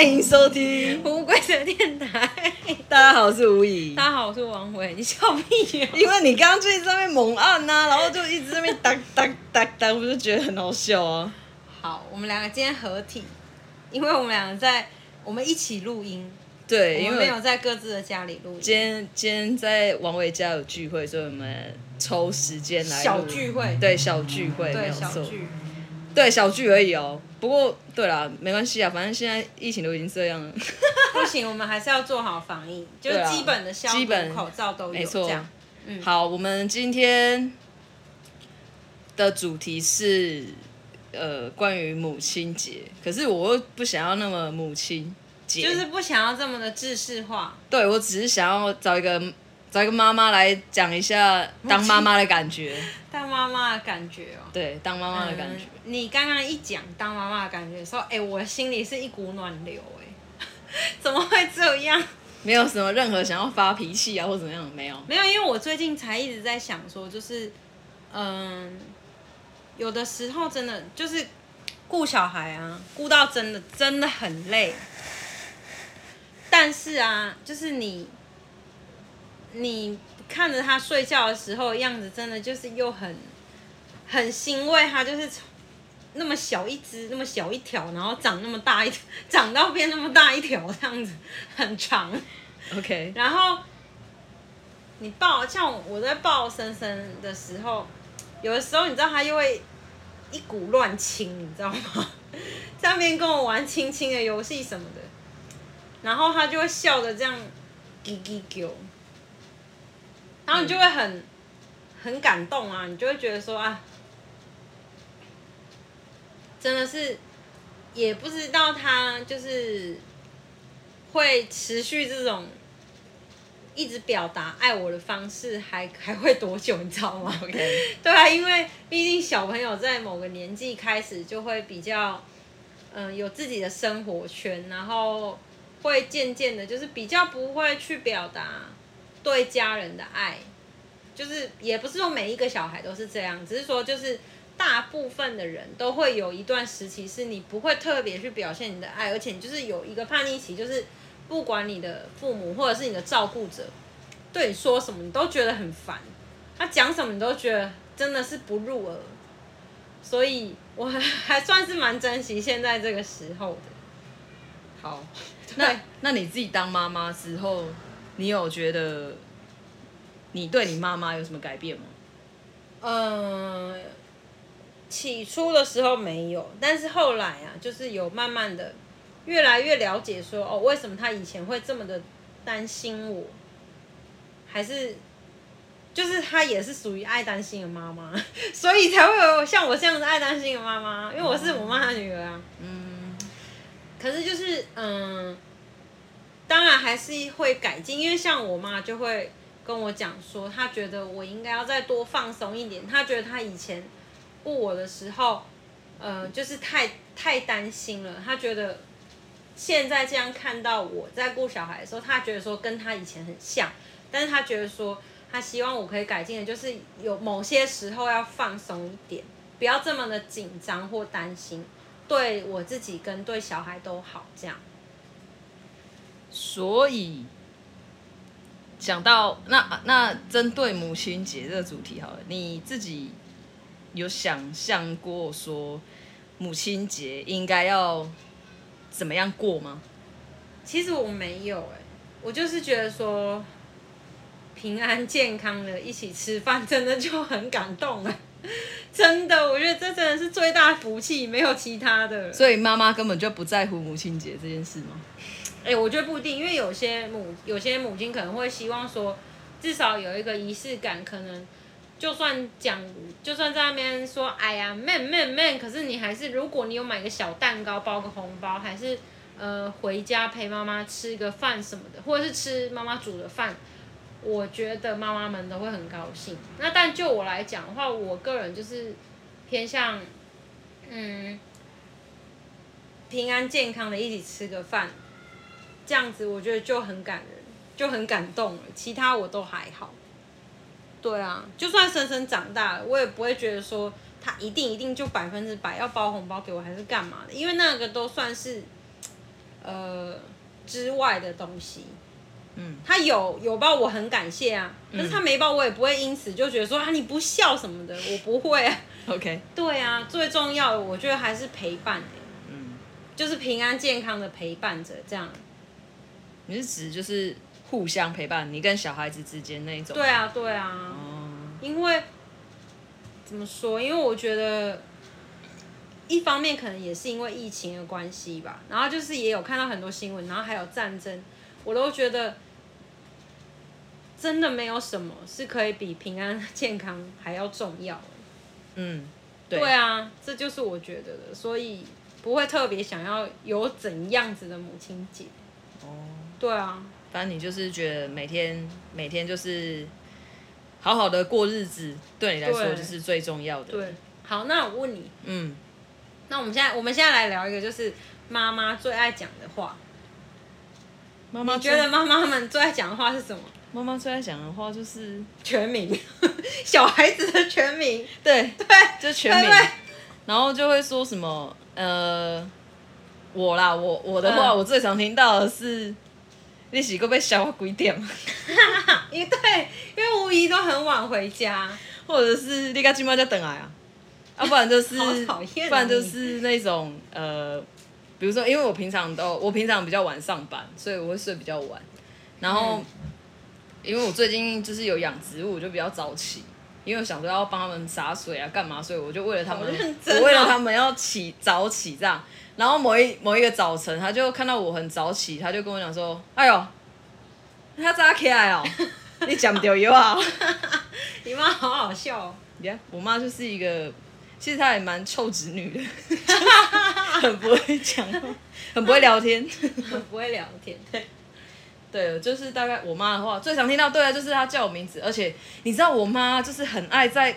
欢迎收听无规则电台。大家好，我是吴怡。大家好，我是王伟。你笑屁呀？因为你刚刚就在那边猛按呐、啊，然后就一直在那边哒哒哒哒，我就觉得很好笑啊。好，我们两个今天合体，因为我们两个在我们一起录音。对，因为没有在各自的家里录音。今天今天在王伟家有聚会，所以我们抽时间来小聚会。对，小聚会，对没有错。小聚。对，小聚而已哦。不过，对啦，没关系啊，反正现在疫情都已经这样了。不行，我们还是要做好防疫，就是基本的消毒口罩都有。没错。嗯。好，我们今天的主题是呃关于母亲节，可是我又不想要那么母亲节，就是不想要这么的制式化。对，我只是想要找一个。找一个妈妈来讲一下当妈妈的感觉，当妈妈的感觉哦。对，当妈妈的感觉。嗯、你刚刚一讲当妈妈的感觉，说，哎、欸，我心里是一股暖流，哎，怎么会这样？没有什么任何想要发脾气啊，或怎么样，没有。没有，因为我最近才一直在想说，就是，嗯，有的时候真的就是顾小孩啊，顾到真的真的很累。但是啊，就是你。你看着他睡觉的时候样子，真的就是又很很欣慰。他就是从那么小一只，那么小一条，然后长那么大一，长到变那么大一条，这样子很长。OK。然后你抱，像我在抱森森的时候，有的时候你知道他又会一股乱亲，你知道吗？在那边跟我玩亲亲的游戏什么的，然后他就会笑的这样，叽叽叫。然后你就会很、嗯、很感动啊，你就会觉得说啊，真的是也不知道他就是会持续这种一直表达爱我的方式还 还会多久，你知道吗？OK，对啊，因为毕竟小朋友在某个年纪开始就会比较嗯、呃、有自己的生活圈，然后会渐渐的，就是比较不会去表达。对家人的爱，就是也不是说每一个小孩都是这样，只是说就是大部分的人都会有一段时期是你不会特别去表现你的爱，而且你就是有一个叛逆期，就是不管你的父母或者是你的照顾者对你说什么，你都觉得很烦，他讲什么你都觉得真的是不入耳，所以我还还算是蛮珍惜现在这个时候的。好，那那你自己当妈妈之后。你有觉得你对你妈妈有什么改变吗？嗯，起初的时候没有，但是后来啊，就是有慢慢的越来越了解说，哦，为什么她以前会这么的担心我，还是就是她也是属于爱担心的妈妈，所以才会有像我这样子爱担心的妈妈，因为我是我妈的女儿啊。嗯，可是就是嗯。当然还是会改进，因为像我妈就会跟我讲说，她觉得我应该要再多放松一点。她觉得她以前顾我的时候，呃，就是太太担心了。她觉得现在这样看到我在顾小孩的时候，她觉得说跟她以前很像，但是她觉得说她希望我可以改进的，就是有某些时候要放松一点，不要这么的紧张或担心，对我自己跟对小孩都好，这样。所以讲到那那针对母亲节这个主题好了，你自己有想象过说母亲节应该要怎么样过吗？其实我没有哎，我就是觉得说平安健康的一起吃饭，真的就很感动了，真的，我觉得这真的是最大福气，没有其他的。所以妈妈根本就不在乎母亲节这件事吗？哎、我觉得不一定，因为有些母有些母亲可能会希望说，至少有一个仪式感，可能就算讲，就算在那边说，哎呀，man man man，可是你还是，如果你有买个小蛋糕，包个红包，还是呃回家陪妈妈吃个饭什么的，或者是吃妈妈煮的饭，我觉得妈妈们都会很高兴。那但就我来讲的话，我个人就是偏向，嗯，平安健康的一起吃个饭。这样子我觉得就很感人，就很感动了。其他我都还好。对啊，就算森森长大了，我也不会觉得说他一定一定就百分之百要包红包给我，还是干嘛的？因为那个都算是呃之外的东西。嗯，他有有包我很感谢啊，可是他没包我也不会因此就觉得说啊你不孝什么的，我不会啊。OK。对啊，最重要的我觉得还是陪伴、欸、嗯，就是平安健康的陪伴着这样。你是指就是互相陪伴，你跟小孩子之间那一种？对啊，对啊。哦。因为怎么说？因为我觉得一方面可能也是因为疫情的关系吧，然后就是也有看到很多新闻，然后还有战争。我都觉得，真的没有什么是可以比平安健康还要重要的。嗯，对，对啊，这就是我觉得的，所以不会特别想要有怎样子的母亲节。哦，对啊，反正你就是觉得每天每天就是好好的过日子，对你来说就是最重要的。对，好，那我问你，嗯，那我们现在我们现在来聊一个，就是妈妈最爱讲的话。妈妈觉得妈妈们最爱讲的话是什么？妈妈最爱讲的话就是全名，小孩子的全名。对对，就全名。然后就会说什么呃，我啦，我我的话，嗯、我最常听到的是，你是个被小我几点？因为对，因为吴姨都很晚回家，或者是你家今晚在等来啊？啊，不然就是，不然就是那种呃。比如说，因为我平常都我平常比较晚上班，所以我会睡比较晚。然后，嗯、因为我最近就是有养植物，我就比较早起，因为我想说要帮他们洒水啊，干嘛，所以我就为了他们，哦、我为了他们要起早起这样。然后某一某一个早晨，他就看到我很早起，他就跟我讲说：“哎呦，他早起来哦，你讲不掉油啊？” 你妈好好笑哦。Yeah, 我妈就是一个。其实她也蛮臭直女的，很不会讲，很不会聊天，很不会聊天。对，对，就是大概我妈的话最常听到，对啊，就是她叫我名字，而且你知道我妈就是很爱在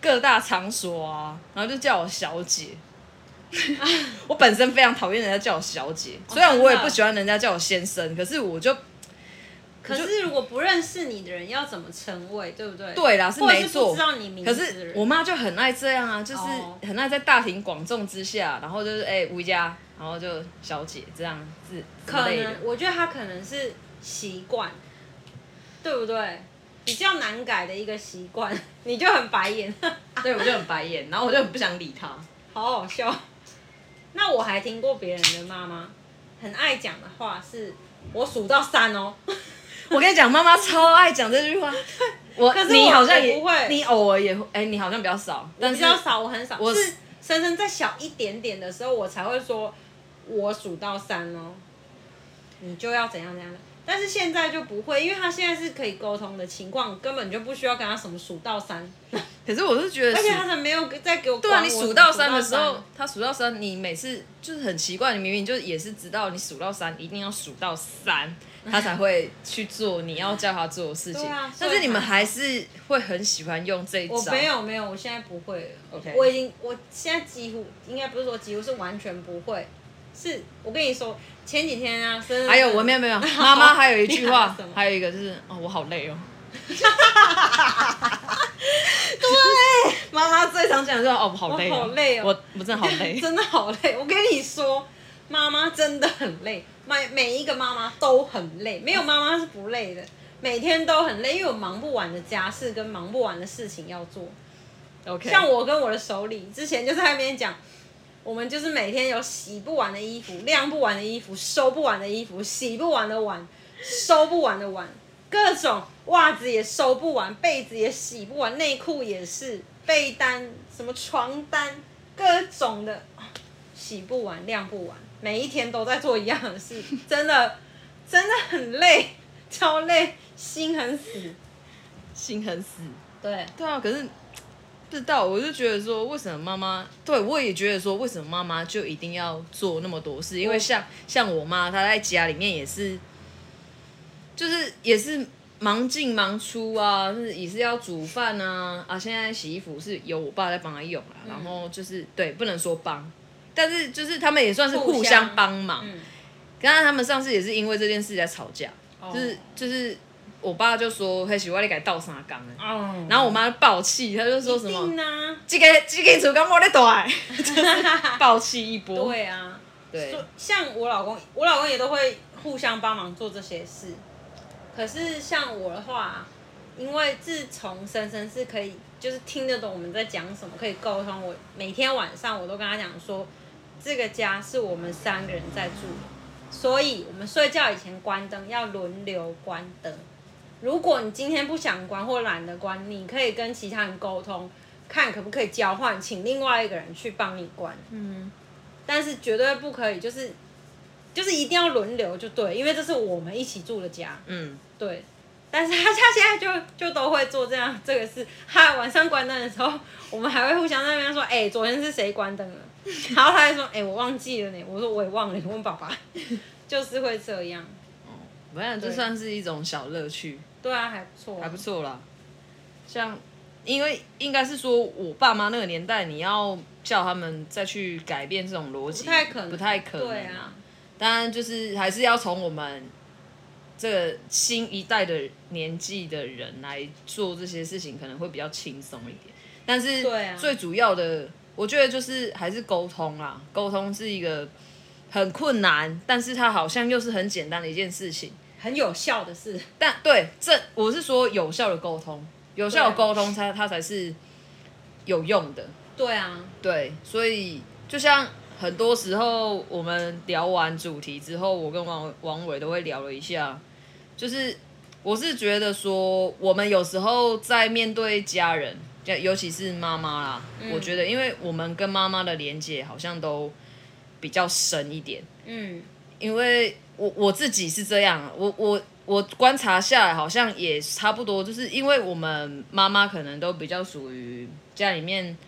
各大场所啊，然后就叫我小姐。我本身非常讨厌人家叫我小姐，虽然我也不喜欢人家叫我先生，可是我就。可是如果不认识你的人要怎么称谓，对不对？对啦，是没错。知道你名字。可是我妈就很爱这样啊，就是很爱在大庭广众之下，然后就是哎吴家，然后就小姐这样子。可能我觉得她可能是习惯，对不对？比较难改的一个习惯，你就很白眼。对，我就很白眼，然后我就很不想理她。好好笑。那我还听过别人的妈妈很爱讲的话是，我数到三哦。我跟你讲，妈妈超爱讲这句话。我，可是我你好像也不会，你偶尔也会，哎、欸，你好像比较少，但是比较少，我很少。我是深深再小一点点的时候，我才会说，我数到三哦，你就要怎样怎样的。但是现在就不会，因为他现在是可以沟通的情况，根本就不需要跟他什么数到三。可是我是觉得，而且他还没有再给我。对啊，你数到三的时候，他数到三，你每次就是很奇怪，你明明就也是知道你数到三一定要数到三。他才会去做你要叫他做的事情，啊、但是你们还是会很喜欢用这一招。我没有没有，我现在不会了。OK，我已经我现在几乎应该不是说几乎是完全不会。是我跟你说，前几天啊，生日。还有我没有没有，妈妈还有一句话，还有一个就是哦，我好累哦。对，妈妈最常讲的就是哦，我好累，好累哦，我我真的好累，真的好累。我跟你说，妈妈真的很累。每每一个妈妈都很累，没有妈妈是不累的，每天都很累，因为有忙不完的家事跟忙不完的事情要做。OK，像我跟我的手里之前就在那边讲，我们就是每天有洗不完的衣服、晾不完的衣服、收不完的衣服、洗不完的碗、收不完的碗，各种袜子也收不完，被子也洗不完，内裤也是，被单什么床单，各种的洗不完、晾不完。每一天都在做一样的事，真的，真的很累，超累，心很死，心很死。对，对啊，可是不知道，我就觉得说，为什么妈妈？对我也觉得说，为什么妈妈就一定要做那么多事？因为像像我妈，她在家里面也是，就是也是忙进忙出啊，是也是要煮饭啊啊！现在洗衣服是由我爸在帮她用啊，然后就是对，不能说帮。但是就是他们也算是互相帮忙。刚刚、嗯、他们上次也是因为这件事在吵架，哦、就是就是我爸就说：“嘿，喜欢你改倒三缸。”哦，然后我妈爆气，她就说什么：“这个这个厨工我的带。”就是爆气一波。对啊，对，像我老公，我老公也都会互相帮忙做这些事。可是像我的话，因为自从森森是可以，就是听得懂我们在讲什么，可以沟通。我每天晚上我都跟他讲说，这个家是我们三个人在住，所以我们睡觉以前关灯，要轮流关灯。如果你今天不想关或懒得关，你可以跟其他人沟通，看可不可以交换，请另外一个人去帮你关。嗯，但是绝对不可以，就是就是一定要轮流就对，因为这是我们一起住的家。嗯，对。但是他他现在就就都会做这样这个事，他晚上关灯的时候，我们还会互相在那边说，哎、欸，昨天是谁关灯了？然后他就说，哎、欸，我忘记了呢。我说我也忘了，你问爸爸。就是会这样。哦，没有，这算是一种小乐趣。对啊，还不错，还不错啦。像，因为应该是说我爸妈那个年代，你要叫他们再去改变这种逻辑，不太可能，不太可能。对啊，当然就是还是要从我们这个新一代的年纪的人来做这些事情，可能会比较轻松一点。但是，最主要的，我觉得就是还是沟通啦。沟通是一个很困难，但是它好像又是很简单的一件事情。很有效的事，但对这我是说有效的沟通，有效的沟通它它才是有用的。对啊，对，所以就像很多时候我们聊完主题之后，我跟王王伟都会聊了一下，就是我是觉得说，我们有时候在面对家人，尤其是妈妈啦，嗯，我觉得因为我们跟妈妈的连接好像都比较深一点，嗯，因为。我我自己是这样，我我我观察下来好像也差不多，就是因为我们妈妈可能都比较属于家里面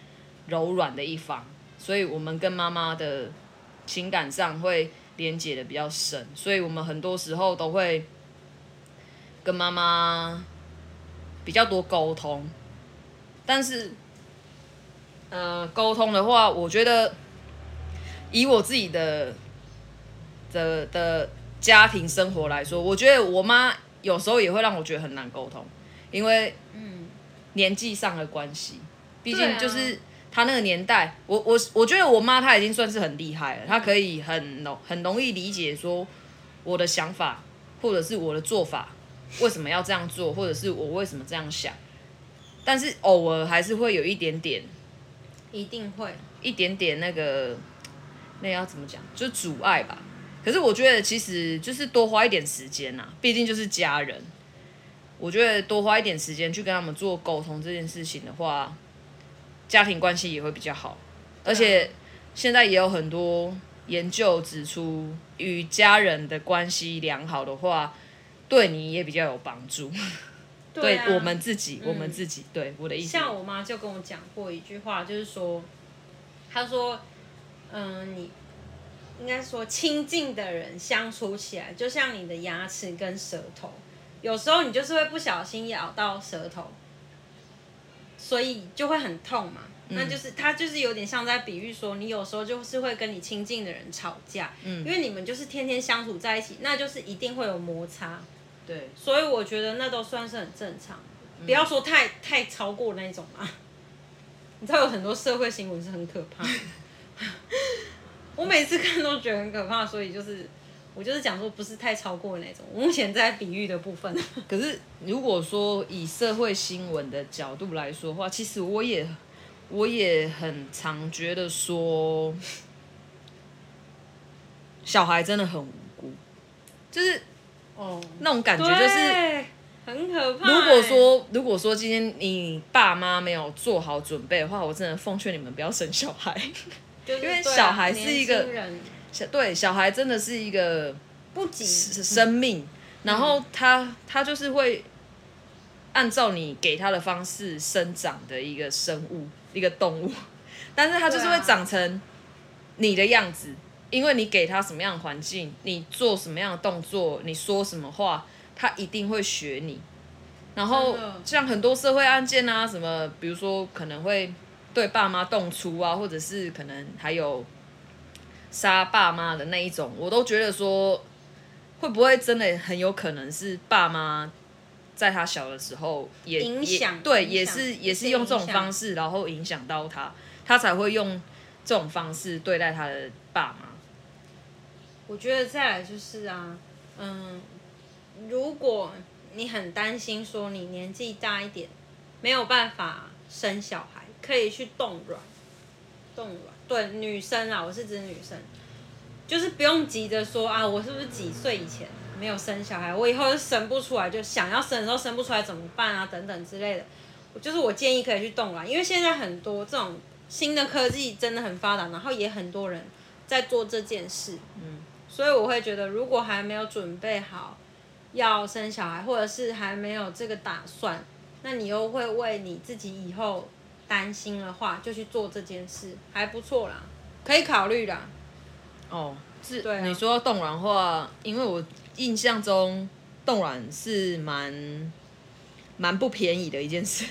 柔软的一方，所以我们跟妈妈的情感上会连接的比较深，所以我们很多时候都会跟妈妈比较多沟通，但是呃沟通的话，我觉得以我自己的的的。家庭生活来说，我觉得我妈有时候也会让我觉得很难沟通，因为嗯。年纪上的关系，毕竟就是她那个年代，我我我觉得我妈她已经算是很厉害了，她可以很容很容易理解说我的想法或者是我的做法为什么要这样做，或者是我为什么这样想，但是偶尔还是会有一点点，一定会。一点点那个那要怎么讲，就是阻碍吧。可是我觉得，其实就是多花一点时间呐，毕竟就是家人。我觉得多花一点时间去跟他们做沟通这件事情的话，家庭关系也会比较好。而且现在也有很多研究指出，与家人的关系良好的话，对你也比较有帮助。对我们自己，我们自己，嗯，对我的意思。像我妈就跟我讲过一句话，就是说，她说，嗯，你。应该说，亲近的人相处起来，就像你的牙齿跟舌头，有时候你就是会不小心咬到舌头，所以就会很痛嘛。嗯、那就是他就是有点像在比喻说，你有时候就是会跟你亲近的人吵架，嗯，因为你们就是天天相处在一起，那就是一定会有摩擦。对，所以我觉得那都算是很正常，不要说太太超过那种啊。你知道有很多社会新闻是很可怕的。我每次看都觉得很可怕，所以就是我就是讲说不是太超过那种。我目前在比喻的部分。可是如果说以社会新闻的角度来说的话，其实我也我也很常觉得说，小孩真的很无辜，就是哦那种感觉就是很可怕。如果说如果说今天你爸妈没有做好准备的话，我真的奉劝你们不要生小孩。因为小孩是一个小对小孩真的是一个不仅生命，然后他他就是会按照你给他的方式生长的一个生物，一个动物，但是他就是会长成你的样子，因为你给他什么样的环境，你做什么样的动作，你说什么话，他一定会学你。然后像很多社会案件啊，什么比如说可能会。对爸妈动粗啊，或者是可能还有杀爸妈的那一种，我都觉得说，会不会真的很有可能是爸妈在他小的时候也影响，对，也是也是用这种方式，然后影响到他，他才会用这种方式对待他的爸妈。我觉得再来就是啊，嗯，如果你很担心说你年纪大一点没有办法生小孩，可以去冻卵，冻卵。对，女生啊，我是指女生，就是不用急着说啊，我是不是几岁以前没有生小孩，我以后就生不出来，就想要生的时候生不出来怎么办啊？等等之类的。就是我建议可以去冻卵，因为现在很多这种新的科技真的很发达，然后也很多人在做这件事。嗯，所以我会觉得，如果还没有准备好要生小孩，或者是还没有这个打算，那你又会为你自己以后担心的话，就去做这件事，还不错啦，可以考虑啦。哦，是，对啊，你说冻卵的话，因为我印象中冻卵是蛮蛮不便宜的一件事。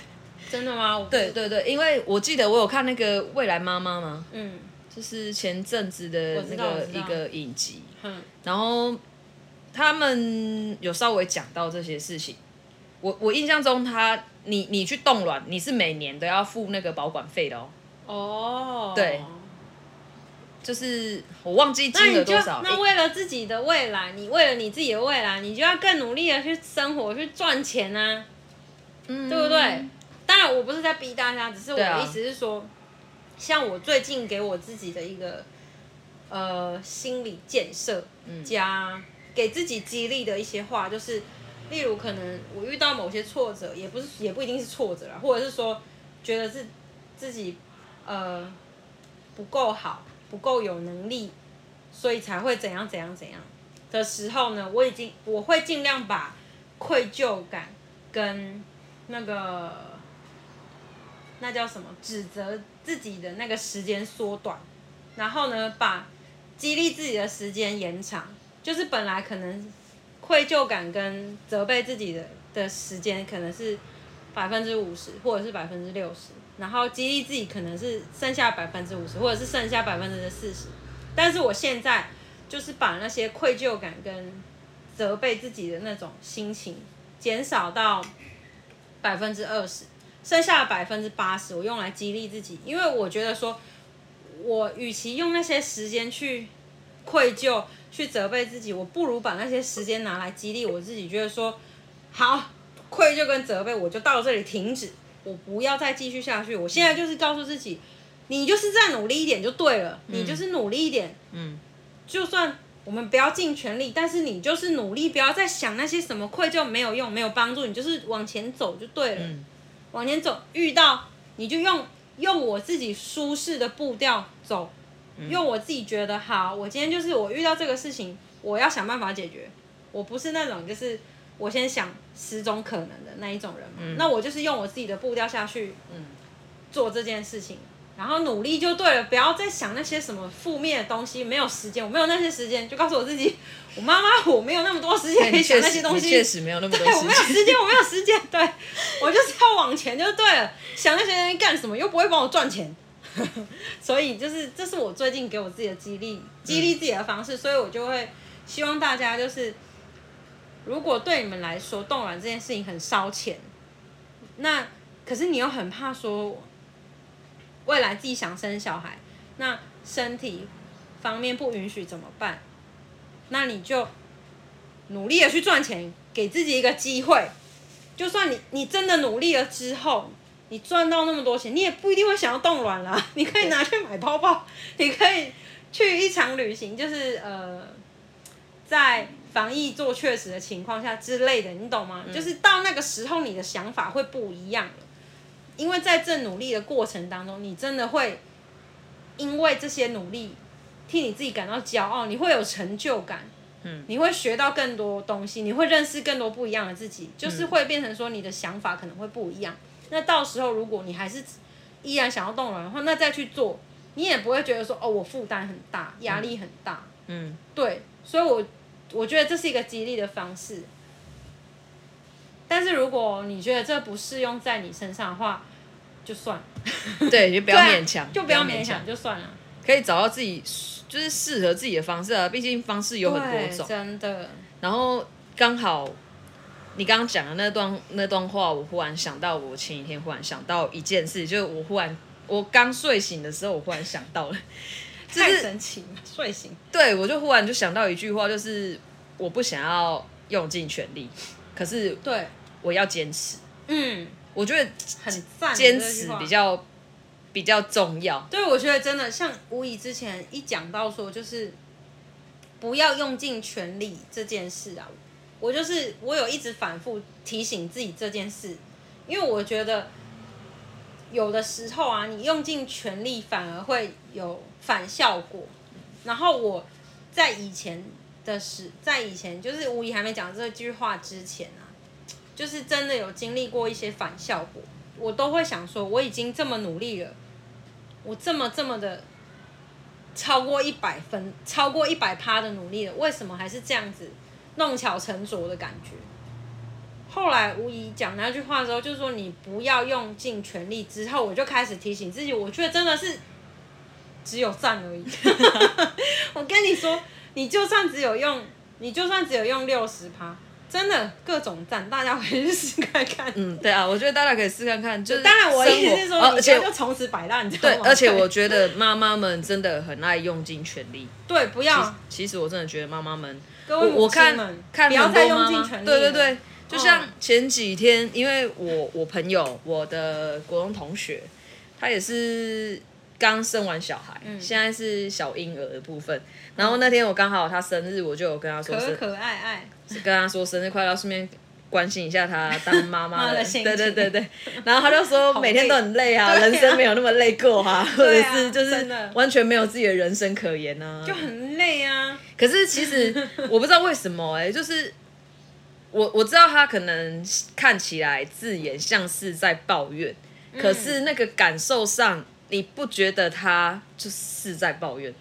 真的吗？对对对，因为我记得我有看那个未来妈妈嘛，嗯，就是前阵子的那个一个影集，嗯，然后他们有稍微讲到这些事情。我我印象中，他你你去冻卵，你是每年都要付那个保管费的哦。哦，对，就是我忘记金额多少。那，那为了自己的未来，你为了你自己的未来，你就要更努力的去生活，去赚钱啊，嗯，对不对？当然，我不是在逼大家，只是我的意思是说，啊、像我最近给我自己的一个呃心理建设，加给自己激励的一些话，就是例如可能我遇到某些挫折，也不是也不一定是挫折啦，或者是说觉得是自己呃不够好，不够有能力，所以才会怎样怎样怎样的时候呢，我已经我会尽量把愧疚感跟那个。那叫什么？指责自己的那个时间缩短，然后呢，把激励自己的时间延长。就是本来可能愧疚感跟责备自己的的时间可能是百分之五十，或者是百分之六十，然后激励自己可能是剩下百分之五十，或者是剩下百分之四十。但是我现在就是把那些愧疚感跟责备自己的那种心情减少到百分之二十。剩下的百分之八十，我用来激励自己，因为我觉得说，我与其用那些时间去愧疚、去责备自己，我不如把那些时间拿来激励我自己，觉得说，好，愧疚跟责备，我就到这里停止，我不要再继续下去。我现在就是告诉自己，你就是再努力一点就对了，你就是努力一点，嗯，就算我们不要尽全力，但是你就是努力，不要再想那些什么愧疚没有用、没有帮助，你就是往前走就对了。嗯往前走，遇到你就用用我自己舒适的步调走，用我自己觉得好。我今天就是我遇到这个事情，我要想办法解决。我不是那种就是我先想十种可能的那一种人嘛。嗯、那我就是用我自己的步调下去，嗯，做这件事情。然后努力就对了，不要再想那些什么负面的东西。没有时间，我没有那些时间，就告诉我自己，我妈妈，我没有那么多时间可以想那些东西。确实没有那么多时间。对，我没有时间，我没有时间。对，我就是要往前就对了。想那些东西干什么？又不会帮我赚钱。所以就是这是我最近给我自己的激励，激励自己的方式。所以我就会希望大家就是，如果对你们来说冻卵这件事情很烧钱，那可是你又很怕说。未来自己想生小孩，那身体方面不允许怎么办？那你就努力的去赚钱，给自己一个机会。就算你你真的努力了之后，你赚到那么多钱，你也不一定会想要冻卵啦。你可以拿去买包包，你可以去一场旅行，就是呃，在防疫做确实的情况下之类的，你懂吗？嗯。就是到那个时候，你的想法会不一样了。因为在这努力的过程当中，你真的会因为这些努力替你自己感到骄傲，你会有成就感，嗯，你会学到更多东西，你会认识更多不一样的自己，就是会变成说你的想法可能会不一样。那到时候如果你还是依然想要动卵的话，那再去做，你也不会觉得说哦，我负担很大，压力很大，嗯，对，所以我我觉得这是一个激励的方式。但是如果你觉得这不适用在你身上的话，就算了，对，就不要勉强，就不要勉强，就算了。可以找到自己就是适合自己的方式啊，毕竟方式有很多种，真的。然后刚好你刚刚讲的那段那段话，我忽然想到，我前几天忽然想到一件事，就是我忽然我刚睡醒的时候，我忽然想到了，太神奇了，睡醒。对，我就忽然就想到一句话，就是我不想要用尽全力，可是对，我要坚持。嗯，我觉得很赞，坚持比较比较重要。对，我觉得真的像吴仪之前一讲到说，就是不要用尽全力这件事啊，我就是我有一直反复提醒自己这件事，因为我觉得。有的时候啊，你用尽全力反而会有反效果。然后我在以前的时，在以前就是吴仪还没讲这句话之前啊，就是真的有经历过一些反效果，我都会想说，我已经这么努力了，我这么这么的超过一百分，超过一百趴的努力了，为什么还是这样子弄巧成拙的感觉？后来吴仪讲那句话的时候，就是说你不要用尽全力。之后我就开始提醒自己，我觉得真的是只有赞而已。我跟你说，你就算只有用，你就算只有用六十趴，真的各种赞，大家可以试看看。嗯，对啊，我觉得大家可以试看看。就是当然，我意思是说，而且就从此摆烂，你知道吗？对，而且我觉得妈妈们真的很爱用尽全力。对，不要。其实我真的觉得妈妈们，各位母亲们，不要再用尽全力。对对对。就像前几天，因为我我朋友我的国中同学，他也是刚生完小孩，嗯、现在是小婴儿的部分。然后那天我刚好他生日，我就有跟他说可可爱爱，是跟他说生日快乐，顺便关心一下她当妈妈的。对对对对。然后他就说每天都很累啊，累人生没有那么累过啊，啊或者是就是完全没有自己的人生可言啊，就很累啊。可是其实 我不知道为什么哎、欸，就是。我我知道他可能看起来字眼像是在抱怨，嗯、可是那个感受上，你不觉得他就是在抱怨？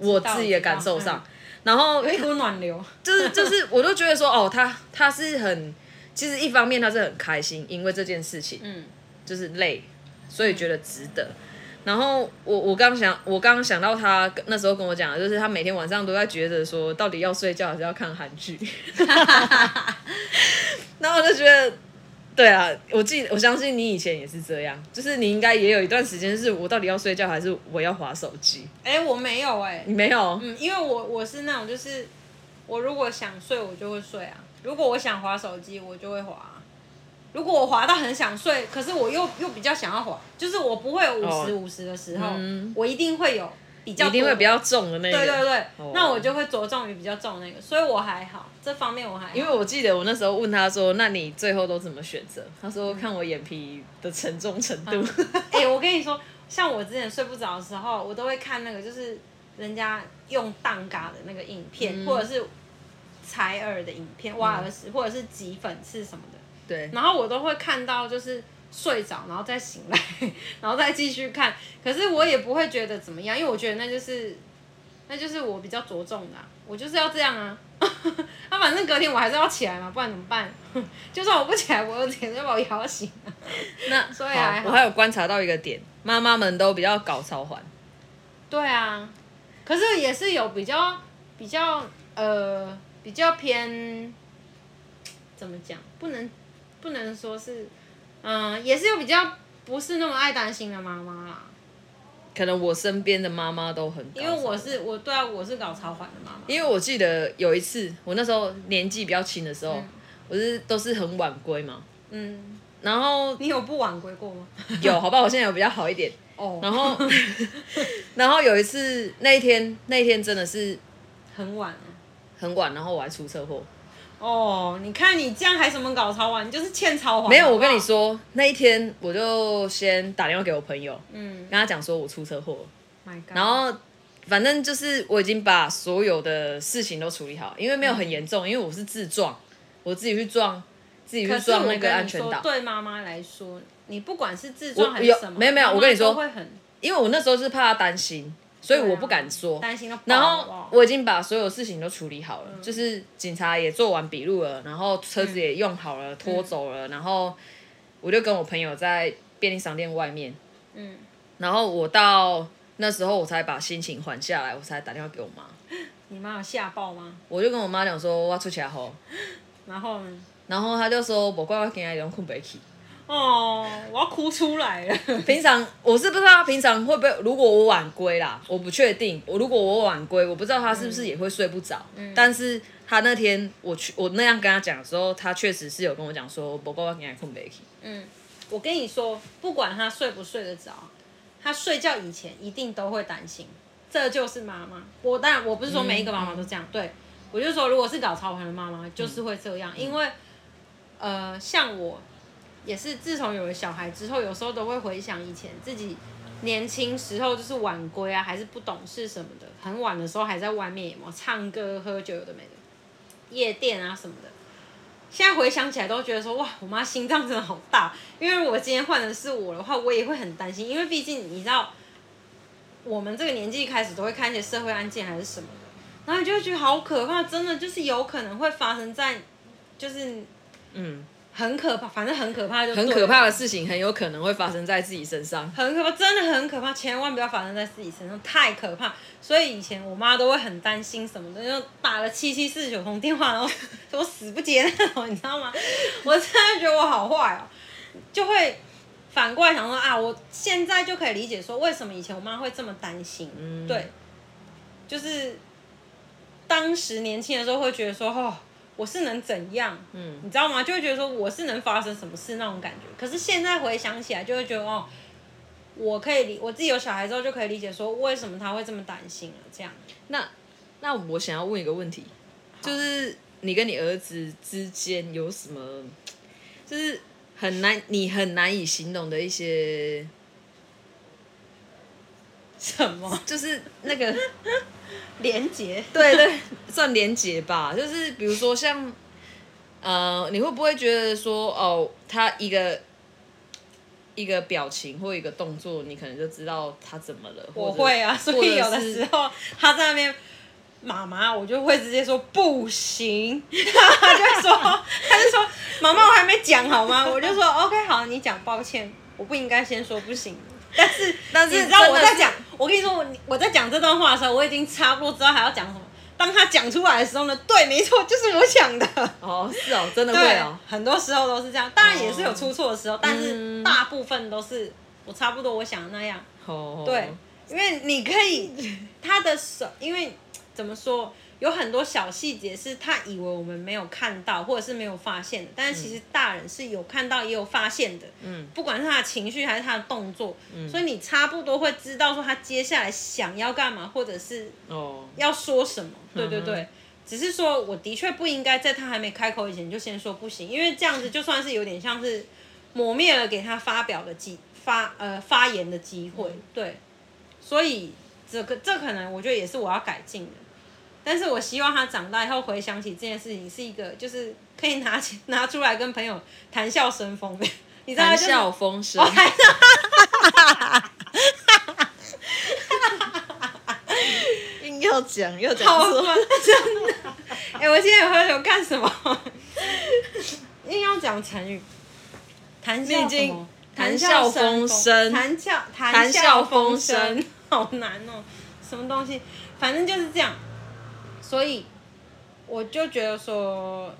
我，我自己的感受上，嗯、然后有一股暖流，就是就是，我都觉得说，哦，他他是很，其实一方面他是很开心，因为这件事情，嗯，就是累，所以觉得值得。嗯然后我我刚想我刚刚想到他那时候跟我讲的，就是他每天晚上都在觉得说，到底要睡觉还是要看韩剧。然后我就觉得，对啊，我记我相信你以前也是这样，就是你应该也有一段时间是我到底要睡觉还是我要划手机？哎，我没有哎、欸，你没有？嗯，因为我我是那种就是我如果想睡我就会睡啊，如果我想滑手机我就会滑。如果我滑到很想睡，可是我又又比较想要滑，就是我不会有五十五十的时候，哦嗯、我一定会有比较，一定会比较重的那个。对对对，哦、那我就会着重于比较重的那个，所以我还好，这方面我还好。因为我记得我那时候问他说：“那你最后都怎么选择？”他说：“看我眼皮的沉重程度。嗯” 哎、欸，我跟你说，像我之前睡不着的时候，我都会看那个，就是人家用蛋嘎的那个影片，嗯、或者是采耳的影片，挖耳屎，或者是挤粉刺什么的。对，然后我都会看到，就是睡着，然后再醒来，然后再继续看。可是我也不会觉得怎么样，因为我觉得那就是，那就是我比较着重的啊，我就是要这样啊。那、啊、反正隔天我还是要起来嘛，不然怎么办？就算我不起来，我有点就把我摇醒。那所以还，我还有观察到一个点，妈妈们都比较搞超环。对啊，可是也是有比较比较呃比较偏，怎么讲？不能。不能说是，嗯，也是有比较不是那么爱担心的妈妈啦。可能我身边的妈妈都很，因为我是我对啊，我是搞超环的妈妈。因为我记得有一次，我那时候年纪比较轻的时候，嗯、我是都是很晚归嘛。嗯。然后你有不晚归过吗？有，好吧，我现在有比较好一点。哦。然后，然后有一次那一天那一天真的是很晚，很晚，然后我还出车祸。哦，你看你这样还什么搞超环？你就是欠超环。没有，我跟你说，那一天我就先打电话给我朋友，嗯，跟他讲说我出车祸，My God，然后反正就是我已经把所有的事情都处理好，因为没有很严重，嗯、因为我是自撞，我自己去撞，自己去撞那个安全岛。对妈妈来说，你不管是自撞还是什么，没有没有，我跟你说，因为我那时候是怕他担心。所以我不敢说，担心。然后我已经把所有事情都处理好了，就是警察也做完笔录了，然后车子也用好了，拖走了，然后我就跟我朋友在便利商店外面，嗯，然后我到那时候我才把心情缓下来，我才打电话给我妈。你妈有吓爆吗？我就跟我妈讲说我要出去后，然后呢？然后她就说我乖乖给她用困不起。哦，我要哭出来了。平常我是不知道，平常会不会？如果我晚归啦，我不确定。我如果我晚归，我不知道他是不是也会睡不着。嗯。但是他那天我去，我那样跟他讲的时候，他确实是有跟我讲说，不过我给他困不起。嗯，我跟你说，不管他睡不睡得着，他睡觉以前一定都会担心。这就是妈妈。我当然我不是说每一个妈妈都这样，嗯、对我就说，如果是搞操盘的妈妈，就是会这样，嗯、因为呃，像我。也是自从有了小孩之后，有时候都会回想以前自己年轻时候，就是晚归啊，还是不懂事什么的，很晚的时候还在外面有没有唱歌喝酒，有的没的，夜店啊什么的。现在回想起来都觉得说，哇，我妈心脏真的好大。因为如果今天换的是我的话，我也会很担心，因为毕竟你知道，我们这个年纪一开始都会看一些社会案件还是什么的，然后你就会觉得好可怕，真的就是有可能会发生在，就是嗯。很可怕，反正很可怕就，就很可怕的事情很有可能会发生在自己身上。很可怕，真的很可怕，千万不要发生在自己身上，太可怕。所以以前我妈都会很担心什么的，就打了七七四十九通电话，然后 我死不接那种，你知道吗？我真的觉得我好坏哦，就会反过来想说啊，我现在就可以理解说为什么以前我妈会这么担心。嗯，对，就是当时年轻的时候会觉得说哦。我是能怎样？嗯，你知道吗？就会觉得说我是能发生什么事那种感觉。可是现在回想起来，就会觉得哦，我可以理我自己有小孩之后就可以理解说为什么他会这么担心了。这样，那那我想要问一个问题，就是你跟你儿子之间有什么，就是很难你很难以形容的一些什么？就是那个。连结，对对，算连结吧。就是比如说像，呃，你会不会觉得说，哦，他一个一个表情或一个动作，你可能就知道他怎么了？我会啊，所以有的时候他在那边，妈妈，我就会直接说不行，他就说，他就说，妈妈，我还没讲好吗？我就说 OK，好，你讲，抱歉，我不应该先说不行。但是，但是你知道我在讲，我跟你说，我我在讲这段话的时候，我已经差不多知道还要讲什么。当他讲出来的时候呢，对，没错，就是我想的。哦，是哦，真的会哦。很多时候都是这样，当然也是有出错的时候，哦、但是大部分都是我差不多我想的那样。哦。对，因为你可以，他的手，因为怎么说？有很多小细节是他以为我们没有看到，或者是没有发现的，但是其实大人是有看到也有发现的。嗯，不管是他的情绪还是他的动作，嗯，所以你差不多会知道说他接下来想要干嘛，或者是哦要说什么。哦、对对对，只是说我的确不应该在他还没开口以前就先说不行，因为这样子就算是有点像是磨灭了给他发表的机发呃发言的机会。嗯、对，所以这个这可能我觉得也是我要改进的。但是我希望他长大以后回想起这件事情，是一个就是可以拿起拿出来跟朋友谈笑生风的，你知道吗？谈笑风生。硬要讲又讲错，真的。哎、欸，我今天有喝酒干什么？硬要讲成语，谈笑什么？谈笑风生。谈笑谈笑风生，好难哦，什么东西？反正就是这样。所以我就觉得说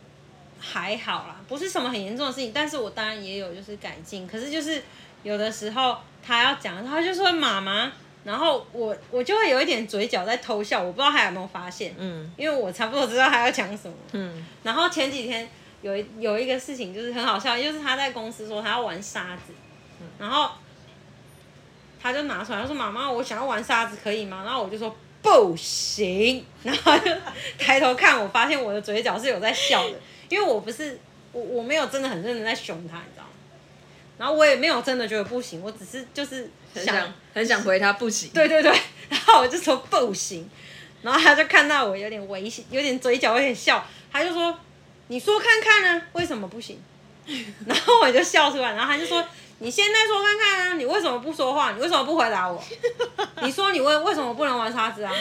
还好啦，不是什么很严重的事情。但是我当然也有就是改进，可是就是有的时候他要讲，他就说妈妈，然后我我就会有一点嘴角在偷笑，我不知道他有没有发现，嗯，因为我差不多知道他要讲什么，嗯。然后前几天有有一个事情就是很好笑，就是他在公司说他要玩沙子，然后他就拿出来，他说妈妈，我想要玩沙子，可以吗？然后我就说。不行，然后就抬头看我，发现我的嘴角是有在笑的，因为我不是我我没有真的很认真在凶他，你知道吗？然后我也没有真的觉得不行，我只是就是想很想很想回他不行。对对对，然后我就说不行，然后他就看到我有点微笑，有点嘴角有点笑，他就说你说看看呢，为什么不行？然后我就笑出来，然后他就说。你现在说看看啊，你为什么不说话？你为什么不回答我？你说你为为什么不能玩沙子啊？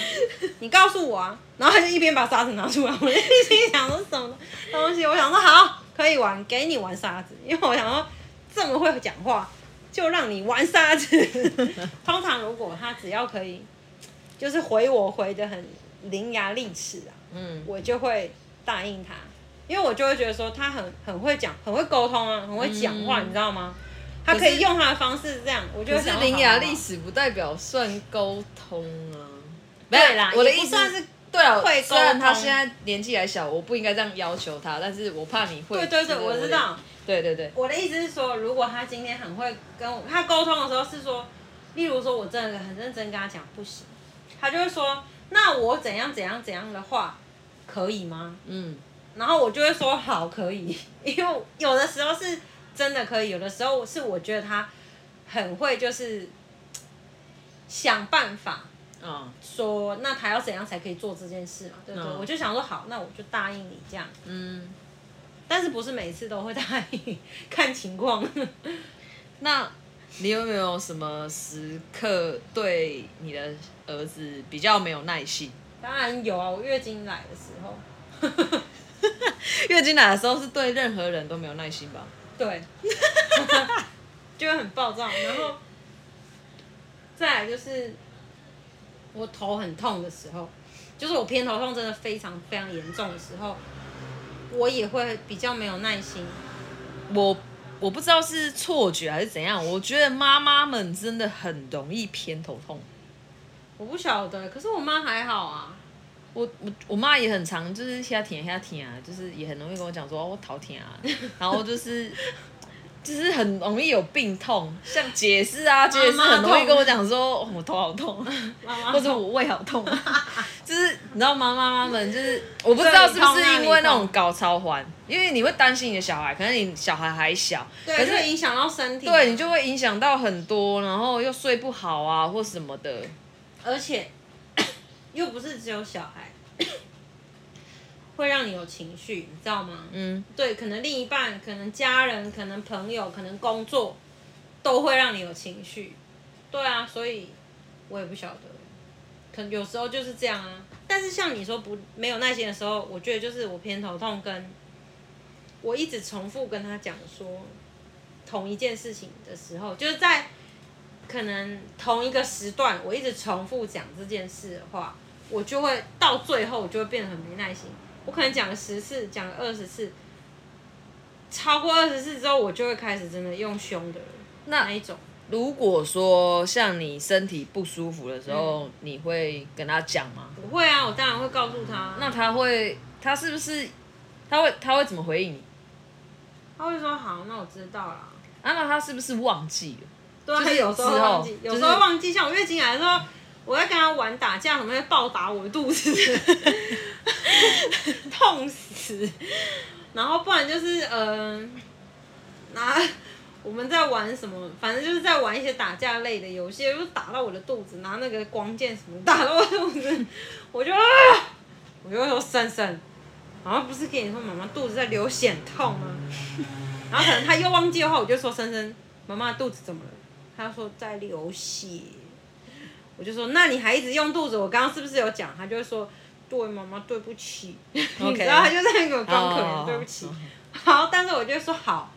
你告诉我啊！然后他就一边把沙子拿出来，我就心想说什么东西？我想说好，可以玩，给你玩沙子，因为我想说这么会讲话，就让你玩沙子。通常如果他只要可以，就是回我回的很伶牙俐齿啊，嗯，我就会答应他。因为我就会觉得说他很很会讲，很会沟通啊，很会讲话，嗯、你知道吗？他可以用他的方式这样，我觉得是伶牙俐齿不代表算沟通啊。没有啦，我的意思是对啊，会虽然他现在年纪还小，我不应该这样要求他，但是我怕你会。对对对，我知道。对对对，我的意思是说，如果他今天很会跟我他沟通的时候，是说，例如说我真的很认真跟他讲不行，他就会说，那我怎样怎样怎样的话，可以吗？嗯，然后我就会说好，可以，因为有的时候是真的可以，有的时候是我觉得他很会，就是想办法。嗯，说那他要怎样才可以做这件事嘛？对不对？嗯、我就想说好，那我就答应你这样。嗯，但是不是每次都会答应，看情况。那你有没有什么时刻对你的儿子比较没有耐心？当然有啊，我月经来的时候，月经来的时候是对任何人都没有耐心吧？对，就会很暴躁，然后再来就是。我头很痛的时候，就是我偏头痛真的非常非常严重的时候，我也会比较没有耐心。我我不知道是错觉还是怎样，我觉得妈妈们真的很容易偏头痛。我不晓得，可是我妈还好啊。我我我妈也很常，就是瞎舔瞎舔啊，就是也很容易跟我讲说我头痛啊，然后就是。就是很容易有病痛，像解释啊，解释很容易跟我讲说、哦，我头好痛，妈妈 或者我胃好痛，就是你知道吗？妈妈们就是我不知道是不是因为那种搞超环，因为你会担心你的小孩，可能你小孩还小，对，可是会影响到身体，对你就会影响到很多，然后又睡不好啊或什么的，而且又不是只有小孩。会让你有情绪，你知道吗？嗯，对，可能另一半，可能家人，可能朋友，可能工作，都会让你有情绪。对啊，所以我也不晓得，可能有时候就是这样啊。但是像你说不没有耐心的时候，我觉得就是我偏头痛，跟我一直重复跟他讲说同一件事情的时候，就是在可能同一个时段，我一直重复讲这件事的话，我就会到最后我就会变得很没耐心。我可能讲了十次，讲了二十次，超过二十次之后，我就会开始真的用凶的那，那一种。如果说像你身体不舒服的时候，嗯、你会跟他讲吗？不会啊，我当然会告诉他。那他会，他是不是，他会，他会怎么回应你？他会说好，那我知道了。啊，那他是不是忘记了？对啊，他有时候忘记，有时候忘记。像我月经来的时候，我在跟他玩打架，什么会暴打我的肚子。痛死，然后不然就是嗯、呃，拿我们在玩什么，反正就是在玩一些打架类的游戏，又打到我的肚子，拿那个光剑什么打到我的肚子，我就啊，我就说森森，然后不是跟你说妈妈肚子在流血痛吗？然后可能他又忘记的话，我就说婶婶，妈妈肚子怎么了？他说在流血，我就说那你还一直用肚子，我刚刚是不是有讲？他就会说。对，妈妈对不起知道他就在那个装可怜，oh, 对不起。好，但是我就说好，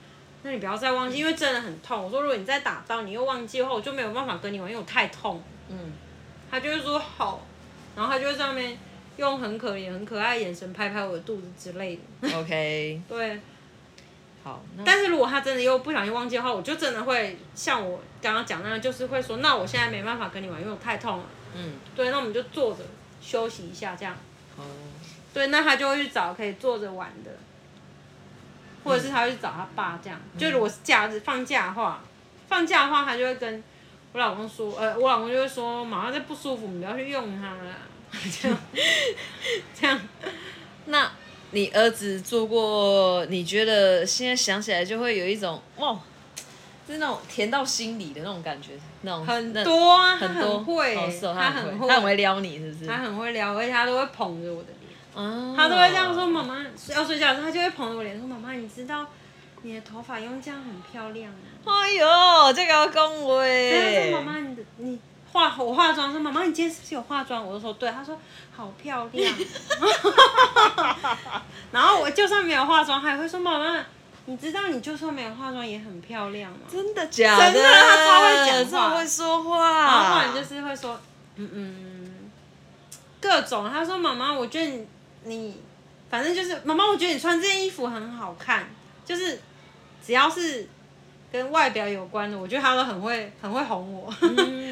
那你不要再忘记，因为真的很痛。我说如果你再打到你又忘记的话，我就没有办法跟你玩，因为我太痛。嗯，他就会说好，然后他就上面用很可怜、很可爱的眼神拍拍我的肚子之类的。OK，对，好。但是如果他真的又不小心忘记的话，我就真的会像我刚刚讲那样，就是会说，那我现在没办法跟你玩，因为我太痛了。嗯，对，那我们就坐着。休息一下，这样。哦。对，那他就会去找可以坐着玩的，或者是他会去找他爸这样。嗯、就如果是假日放假的话，放假的话，他就会跟我老公说，呃，我老公就会说，马上在不舒服，你不要去用它了。这样。这样。那你儿子做过？你觉得现在想起来就会有一种哇。是那种甜到心里的那种感觉，那种很多啊，很多很会、哦哦，他很会，他很会撩你，是不是？他很会撩，而且他都会捧着我的脸，哦、他都会这样说：“妈妈要睡觉的时候，他就会捧着我脸说：‘妈妈，你知道你的头发用这样很漂亮吗？’哎呦，这个要恭维。妈妈，你的你化我化妆，说妈妈，你今天是不是有化妆？我就说对，他说好漂亮。然后我就算没有化妆，他也会说妈妈。你知道，你就算没有化妆也很漂亮吗？真的假的？真的，他超会讲话，超会说话。然后不然就是会说，嗯嗯，各种。他说：“妈妈，我觉得你，你反正就是妈妈，我觉得你穿这件衣服很好看，就是只要是跟外表有关的，我觉得他都很会很会哄我。嗯、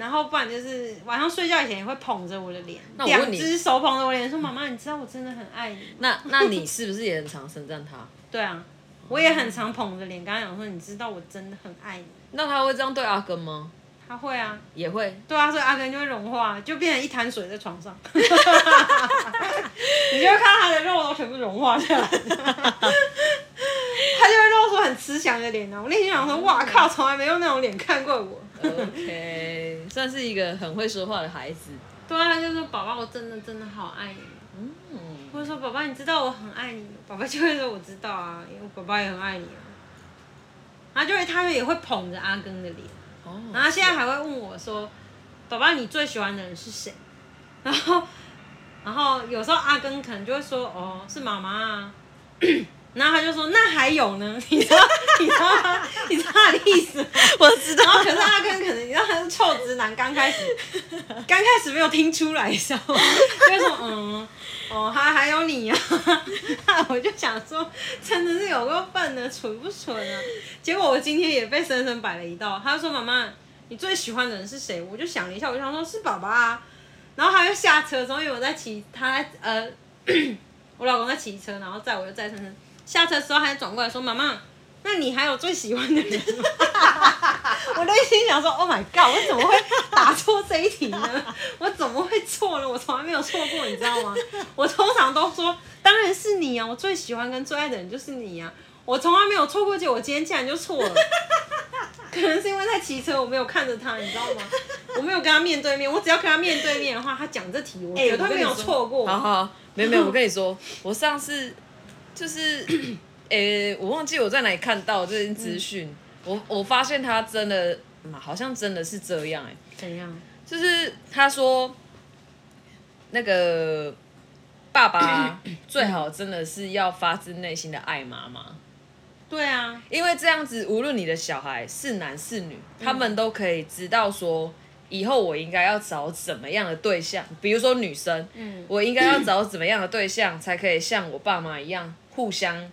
然后不然就是晚上睡觉以前也会捧着我的脸，两只手捧着我脸说：“妈妈，你知道我真的很爱你。”那那你是不是也很常称赞他？对啊，我也很常捧着脸，跟他讲说：“你知道我真的很爱你。”那他会这样对阿根吗？他会啊，也会。对啊，所以阿根就会融化，就变成一滩水在床上。你就会看到他的肉都全部融化下来，他就会露出很慈祥的脸呢。我内心想说，哇靠，从来没用那种脸看过我。OK，算是一个很会说话的孩子。对啊，他就说：“宝宝，我真的真的好爱你。”嗯。或者说：“宝宝，你知道我很爱你。”宝宝就会说：“我知道啊，因为我宝宝也很爱你啊。”然后就会，他也会捧着阿根的脸。然后现在还会问我说：“宝宝，你最喜欢的人是谁？”然后，然后有时候阿根可能就会说：“哦，是妈妈啊。”然后他就说：“那还有呢？你知道，你知道吗？你知道他的意思吗？” 我知道。然后可是阿根可能你知道他是臭直男，刚开始，刚开始没有听出来，你知道吗？就说：“嗯，哦，还还有你啊。”那我就想说，真的是有个笨的，蠢不蠢啊？结果我今天也被深深摆了一道。他就说：“妈妈，你最喜欢的人是谁？”我就想了一下，我就想说是爸爸啊。然后他就下车，终于我在骑，他在呃，我老公在骑车，然后载我就载深深。下车的时候还转过来说：“妈妈，那你还有最喜欢的人吗？” 我内心想说：“Oh my god，我怎么会答错这一题呢？我怎么会错呢？我从来没有错过，你知道吗？我通常都说，当然是你啊！我最喜欢跟最爱的人就是你啊！我从来没有错过，结果我今天竟然就错了。可能是因为在骑车，我没有看着他，你知道吗？我没有跟他面对面。我只要跟他面对面的话，他讲这题，我绝对没有错过。好好，没有没有，我跟你说，我上次。就是，诶、欸，我忘记我在哪里看到这件资讯，嗯、我我发现他真的，好像真的是这样、欸，哎，怎样？就是他说，那个爸爸 最好真的是要发自内心的爱妈妈。对啊，因为这样子，无论你的小孩是男是女，嗯、他们都可以知道说，以后我应该要找怎么样的对象，比如说女生，嗯，我应该要找怎么样的对象，才可以像我爸妈一样。互相，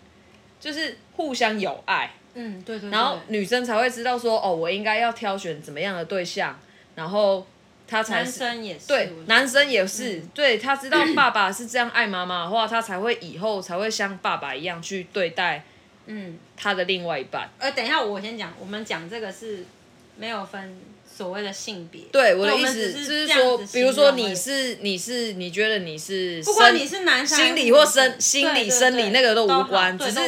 就是互相有爱，嗯，对对，对。然后女生才会知道说，哦，我应该要挑选怎么样的对象，然后他才男生也是，对，男生也是，嗯、对他知道爸爸是这样爱妈妈的话，他才会以后才会像爸爸一样去对待，嗯，他的另外一半。呃，等一下，我先讲，我们讲这个是没有分。所谓的性别，对我的意思就是说，比如说你是你是你觉得你是，不管你是男生，心理或生心理生理那个都无关，只是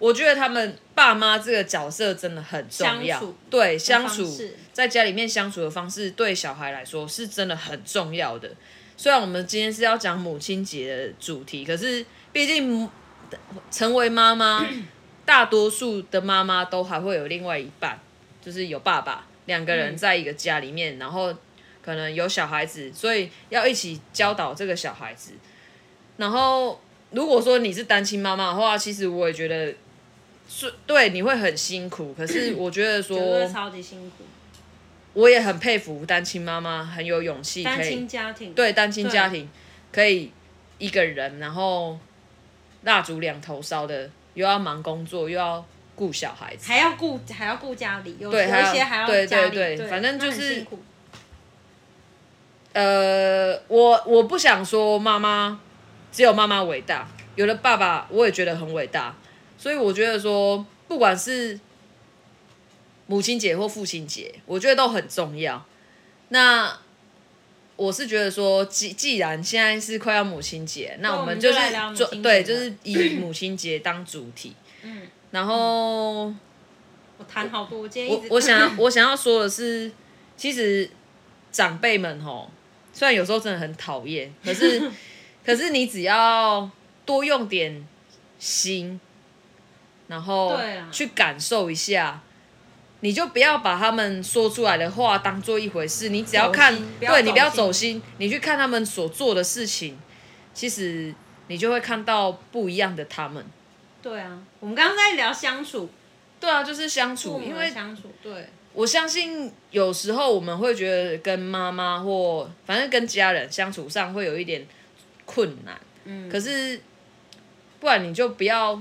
我觉得他们爸妈这个角色真的很重要，对相处在家里面相处的方式对小孩来说是真的很重要的。虽然我们今天是要讲母亲节的主题，可是毕竟成为妈妈，大多数的妈妈都还会有另外一半，就是有爸爸。两个人在一个家里面，嗯、然后可能有小孩子，所以要一起教导这个小孩子。然后如果说你是单亲妈妈的话，其实我也觉得是对，你会很辛苦。可是我觉得说超级辛苦，我也很佩服单亲妈妈，很有勇气可以。单亲家庭对单亲家庭可以一个人，然后蜡烛两头烧的，又要忙工作，又要。顾小孩子，还要顾还要顾家里，有有一些还要对对对，对反正就是，呃，我我不想说妈妈只有妈妈伟大，有了爸爸我也觉得很伟大，所以我觉得说不管是母亲节或父亲节，我觉得都很重要。那我是觉得说，既既然现在是快要母亲节，那我们就是做对，就是以母亲节当主题，嗯。然后我谈好多，我我，我想要 我想要说的是，其实长辈们吼，虽然有时候真的很讨厌，可是 可是你只要多用点心，然后去感受一下，你就不要把他们说出来的话当做一回事，你只要看，要对你不要走心，你去看他们所做的事情，其实你就会看到不一样的他们。对啊，我们刚刚在聊相处。对啊，就是相处，因为相处。对，我相信有时候我们会觉得跟妈妈或反正跟家人相处上会有一点困难。嗯。可是不然你就不要，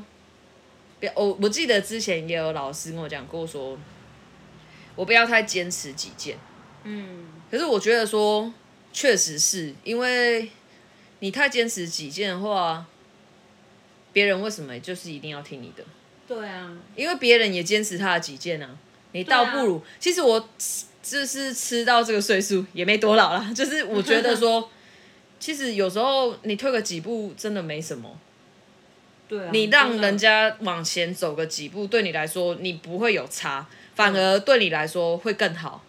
不要我我记得之前也有老师跟我讲过说，我不要太坚持己见。嗯，可是我觉得说，确实是因为你太坚持己见的话，别人为什么就是一定要听你的？对啊，因为别人也坚持他的己见啊。你倒不如，啊、其实我就是吃到这个岁数也没多老了，就是我觉得说，其实有时候你退个几步真的没什么。对啊，你让人家往前走个几步，对你来说你不会有差，反而对你来说会更好。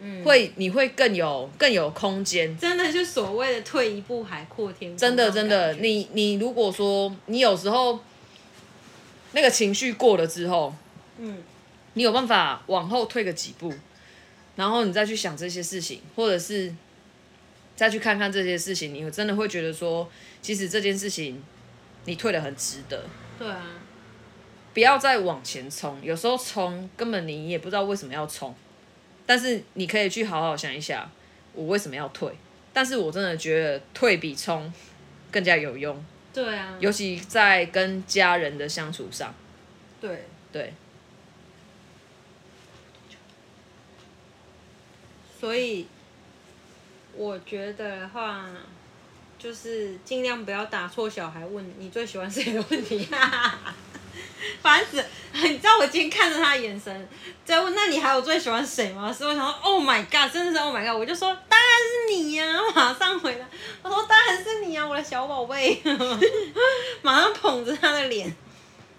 嗯，会你会更有更有空间。真的就所谓的退一步海阔天空。真的真的，你你如果说你有时候那个情绪过了之后，嗯。你有办法往后退个几步，然后你再去想这些事情，或者是再去看看这些事情，你真的会觉得说，其实这件事情你退的很值得。对啊，不要再往前冲，有时候冲根本你也不知道为什么要冲，但是你可以去好好想一下，我为什么要退？但是我真的觉得退比冲更加有用。对啊，尤其在跟家人的相处上。对对。所以，我觉得的话，就是尽量不要打错小孩问你最喜欢谁的问题，烦死！你知道我今天看着他的眼神在问，那你还有最喜欢谁吗？所以我想说，Oh my god，真的是 Oh my god！我就说当然是你呀、啊，马上回来。我说当然是你呀、啊，我的小宝贝，马上捧着他的脸，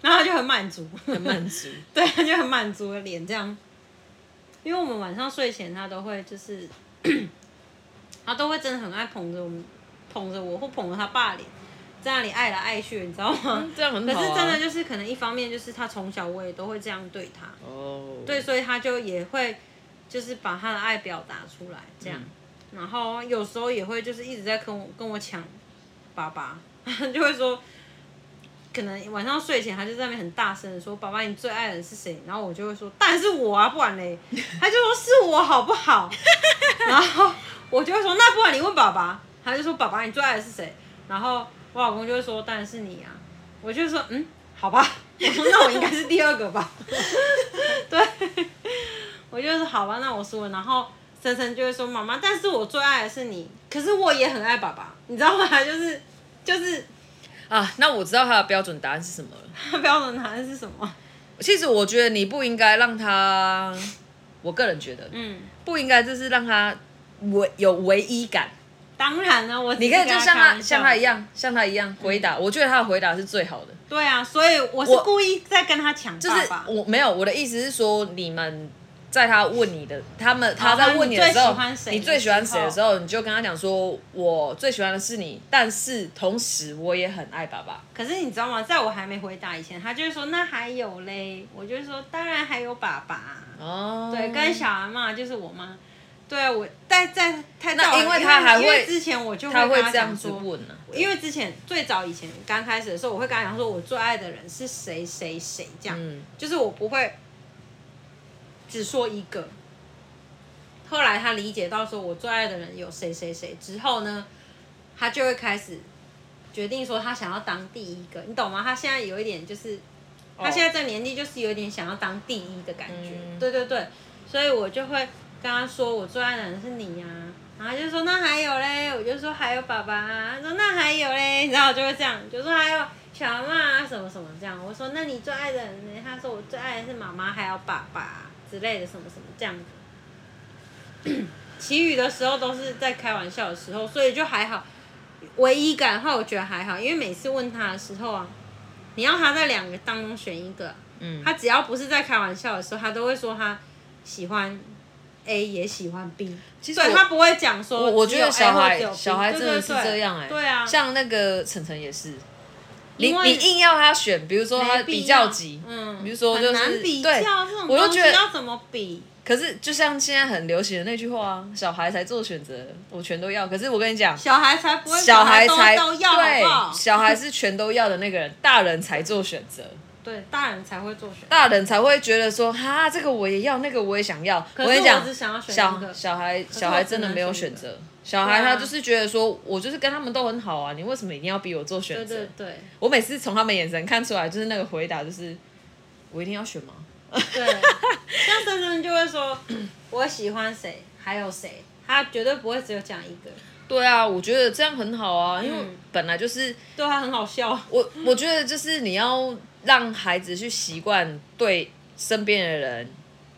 然后他就很满足，很满足，对，他就很满足的脸这样。因为我们晚上睡前，他都会就是，他都会真的很爱捧着我们，捧着我或捧着他爸脸，在那里爱来爱去，你知道吗？嗯、这样很好、啊、可是真的就是可能一方面就是他从小我也都会这样对他，哦，对，所以他就也会就是把他的爱表达出来这样，嗯、然后有时候也会就是一直在跟我跟我抢爸爸，就会说。可能晚上睡前，他就在那边很大声的说：“爸爸，你最爱的人是谁？”然后我就会说：“当然是我啊，不然嘞。”他就说：“是我，好不好？” 然后我就会说：“那不然你问爸爸。”他就说：“爸爸，你最爱的是谁？”然后我老公就会说：“当然是你啊。”我就说：“嗯，好吧。”我说：“那我应该是第二个吧？” 对，我就说：“好吧，那我输了。”然后晨晨就会说：“妈妈，但是我最爱的是你，可是我也很爱爸爸，你知道吗？就 是就是。”啊，那我知道他的标准答案是什么了。他标准答案是什么？其实我觉得你不应该让他，我个人觉得，嗯，不应该就是让他唯有唯一感。当然了，我你可以就像他像他一样，像他一样回答。嗯、我觉得他的回答是最好的。对啊，所以我是故意在跟他抢。就是我没有我的意思是说你们。在他问你的，他们他在问你的时候，你最喜欢谁的时候，你就跟他讲说，我最喜欢的是你，但是同时我也很爱爸爸。可是你知道吗？在我还没回答以前，他就会说那还有嘞，我就说当然还有爸爸。哦，对，跟小阿嬷就是我妈。对啊，我在在太早，因为他还会，因为之前我就会跟他讲说，因为之前最早以前刚开始的时候，我会跟他讲说我最爱的人是谁谁谁这样，嗯、就是我不会。只说一个，后来他理解到说，我最爱的人有谁谁谁之后呢，他就会开始决定说，他想要当第一个，你懂吗？他现在有一点就是，他现在这个年纪就是有点想要当第一的感觉，嗯、对对对，所以我就会跟他说，我最爱的人是你呀、啊，然后他就说那还有嘞，我就说还有爸爸，他说那还有嘞，然后就会这样，就说还有小妈啊什么什么这样，我说那你最爱的人呢？他说我最爱的是妈妈还有爸爸。之类的什么什么这样子，其余的时候都是在开玩笑的时候，所以就还好。唯一感的话，我觉得还好，因为每次问他的时候啊，你要他在两个当中选一个，嗯，他只要不是在开玩笑的时候，他都会说他喜欢 A 也喜欢 B，其实他不会讲说我。我觉得小孩小孩真的是这样哎、欸，对啊，像那个晨晨也是。你你硬要他选，比如说他比较级，嗯，比如说就是难比较对，这种东西要怎么比？可是就像现在很流行的那句话啊，小孩才做选择，我全都要。可是我跟你讲，小孩才不会，小孩才都要，对，小孩是全都要的那个人，大人才做选择。对，大人才会做选，大人才会觉得说，哈，这个我也要，那个我也想要。可是我只想要选小小孩，小孩真的没有选择。小孩他就是觉得说，我就是跟他们都很好啊，你为什么一定要逼我做选择？对对对，我每次从他们眼神看出来，就是那个回答就是，我一定要选吗？对，像森森就会说，我喜欢谁，还有谁，他绝对不会只有讲一个。对啊，我觉得这样很好啊，因为本来就是对他很好笑。我我觉得就是你要让孩子去习惯对身边的人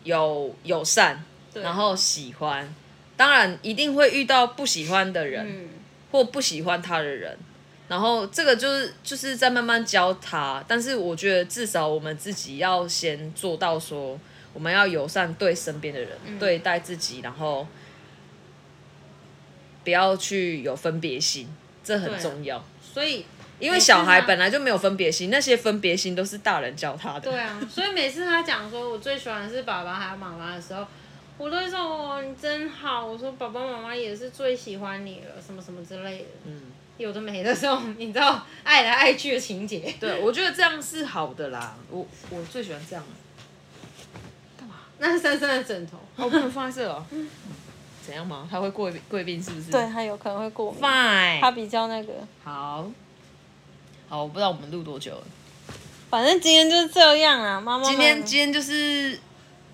有友善，然后喜欢。当然一定会遇到不喜欢的人，嗯、或不喜欢他的人，然后这个就是就是在慢慢教他。但是我觉得至少我们自己要先做到说，我们要友善对身边的人，嗯、对待自己，然后不要去有分别心，这很重要。所以，因为小孩本来就没有分别心，那些分别心都是大人教他的。对啊，所以每次他讲说我最喜欢的是爸爸还有妈妈的时候。我都会说哦，你真好。我说爸爸妈妈也是最喜欢你了，什么什么之类的。嗯，有的没的时候，你知道爱来爱去的情节。对，我觉得这样是好的啦。我我最喜欢这样。干嘛？那是珊珊的枕头。哦，不能放在这哦。嗯。怎样嘛？他会过贵宾是不是？对，他有可能会过。Fine。他比较那个。好。好，我不知道我们录多久了。反正今天就是这样啊，妈妈。今天今天就是。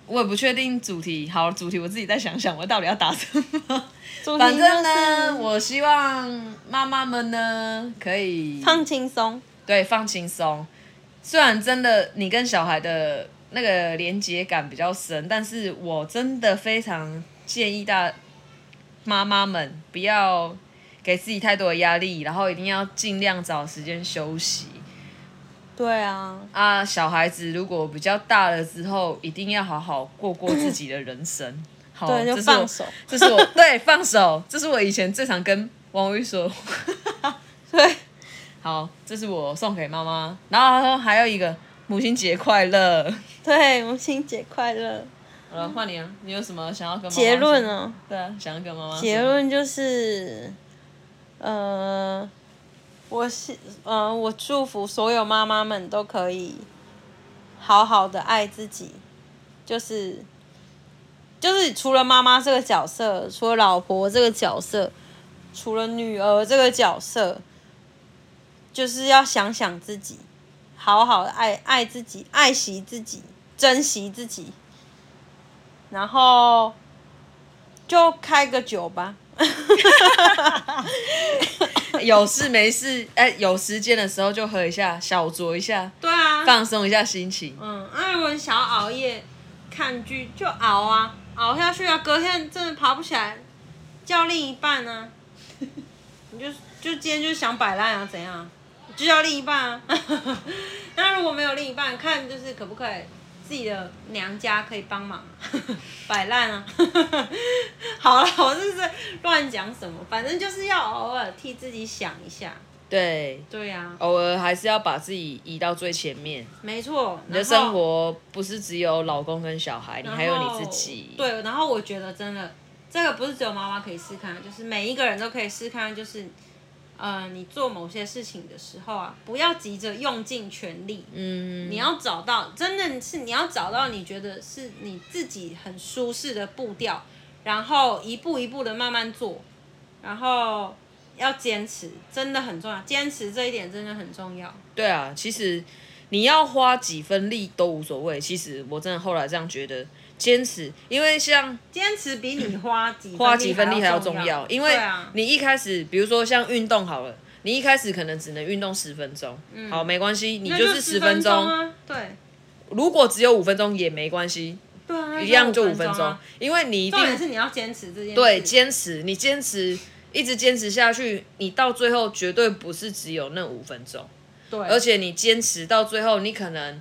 我也不确定主题，好，主题我自己再想想，我到底要打什么？就是、反正呢，我希望妈妈们呢可以放轻松，对，放轻松。虽然真的你跟小孩的那个连接感比较深，但是我真的非常建议大妈妈们不要给自己太多的压力，然后一定要尽量找时间休息。对啊，啊，小孩子如果比较大了之后，一定要好好过过自己的人生。好，对，就放手。这是我，对放手，这是我以前最常跟王玉说。对，好，这是我送给妈妈。然后还有一个母亲节快乐。对，母亲节快乐。好了，换你啊，你有什么想要跟妈妈结论呢？对啊，想要跟妈妈结论就是，呃。我是嗯，我祝福所有妈妈们都可以好好的爱自己，就是就是除了妈妈这个角色，除了老婆这个角色，除了女儿这个角色，就是要想想自己，好好的爱爱自己，爱惜自己，珍惜自己，然后就开个酒吧。有事没事，哎、欸，有时间的时候就喝一下，小酌一下，对啊，放松一下心情。嗯，那如果你想要熬夜看剧，就熬啊，熬下去啊，隔天真的爬不起来，叫另一半呢、啊，你就就今天就想摆烂啊，怎样？就叫另一半啊。那如果没有另一半，看就是可不可以。自己的娘家可以帮忙 摆烂啊！好了，我这是乱讲什么，反正就是要偶尔替自己想一下。对对呀、啊，偶尔还是要把自己移到最前面。没错，你的生活不是只有老公跟小孩，你还有你自己。对，然后我觉得真的，这个不是只有妈妈可以试看，就是每一个人都可以试看，就是。呃，你做某些事情的时候啊，不要急着用尽全力。嗯，你要找到，真的是你要找到你觉得是你自己很舒适的步调，然后一步一步的慢慢做，然后要坚持，真的很重要。坚持这一点真的很重要。对啊，其实你要花几分力都无所谓。其实我真的后来这样觉得。坚持，因为像坚持比你花几花几分力还要重要。因为你一开始，比如说像运动好了，你一开始可能只能运动十分钟，嗯，好，没关系，你就是十分钟啊。对，如果只有五分钟也没关系，对啊，一样就五分钟，因为你一定是你要坚持这件事。对，坚持，你坚持一直坚持下去，你到最后绝对不是只有那五分钟，对，而且你坚持到最后，你可能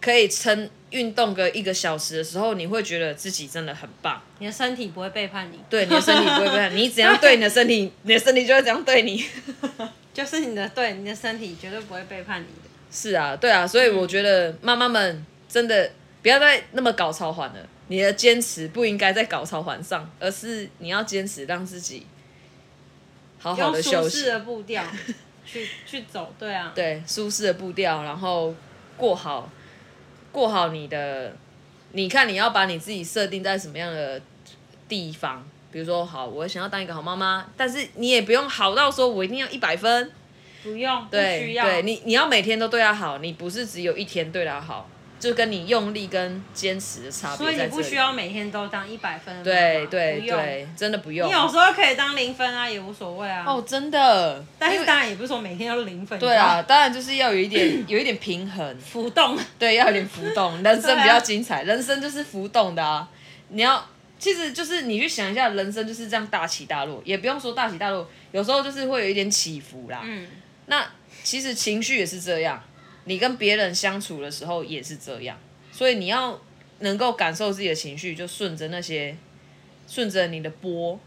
可以撑。运动个一个小时的时候，你会觉得自己真的很棒。你的身体不会背叛你，对，你的身体不会背叛你。你怎样对你的身体，你的身体就会怎样对你。就是你的对，你的身体绝对不会背叛你的。是啊，对啊，所以我觉得妈妈们真的不要再那么搞超环了。你的坚持不应该在搞超环上，而是你要坚持让自己好好的休息。舒适的步调去去走，对啊，对，舒适的步调，然后过好。过好你的，你看你要把你自己设定在什么样的地方？比比如说好，我想要当一个好妈妈，但是你也不用好到说我一定要一百分，不用，对，不需要。对你你要每天都对她好，你不是只有一天对她好。就跟你用力跟坚持的差别，所以你不需要每天都当一百分。对对对，真的不用。你有时候可以当零分啊，也无所谓啊。哦，真的。但是当然也不是说每天要零分。对啊，当然就是要有一点 有一点平衡，浮动。对，要有点浮动，人生比较精彩，人生就是浮动的啊。你要，其实就是你去想一下，人生就是这样大起大落，也不用说大起大落，有时候就是会有一点起伏啦。嗯。那其实情绪也是这样。你跟别人相处的时候也是这样，所以你要能够感受自己的情绪，就顺着那些，顺着你的波，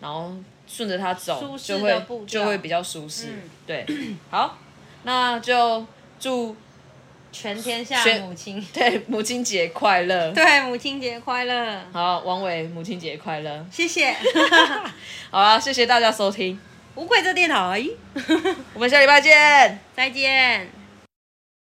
然后顺着它走，就会就会比较舒适。嗯、对，好，那就祝全天下母亲。对母亲节快乐，对母亲节快乐。好，王伟母亲节快乐，谢谢。好啊，谢谢大家收听，无愧这电台，我们下礼拜见，再见。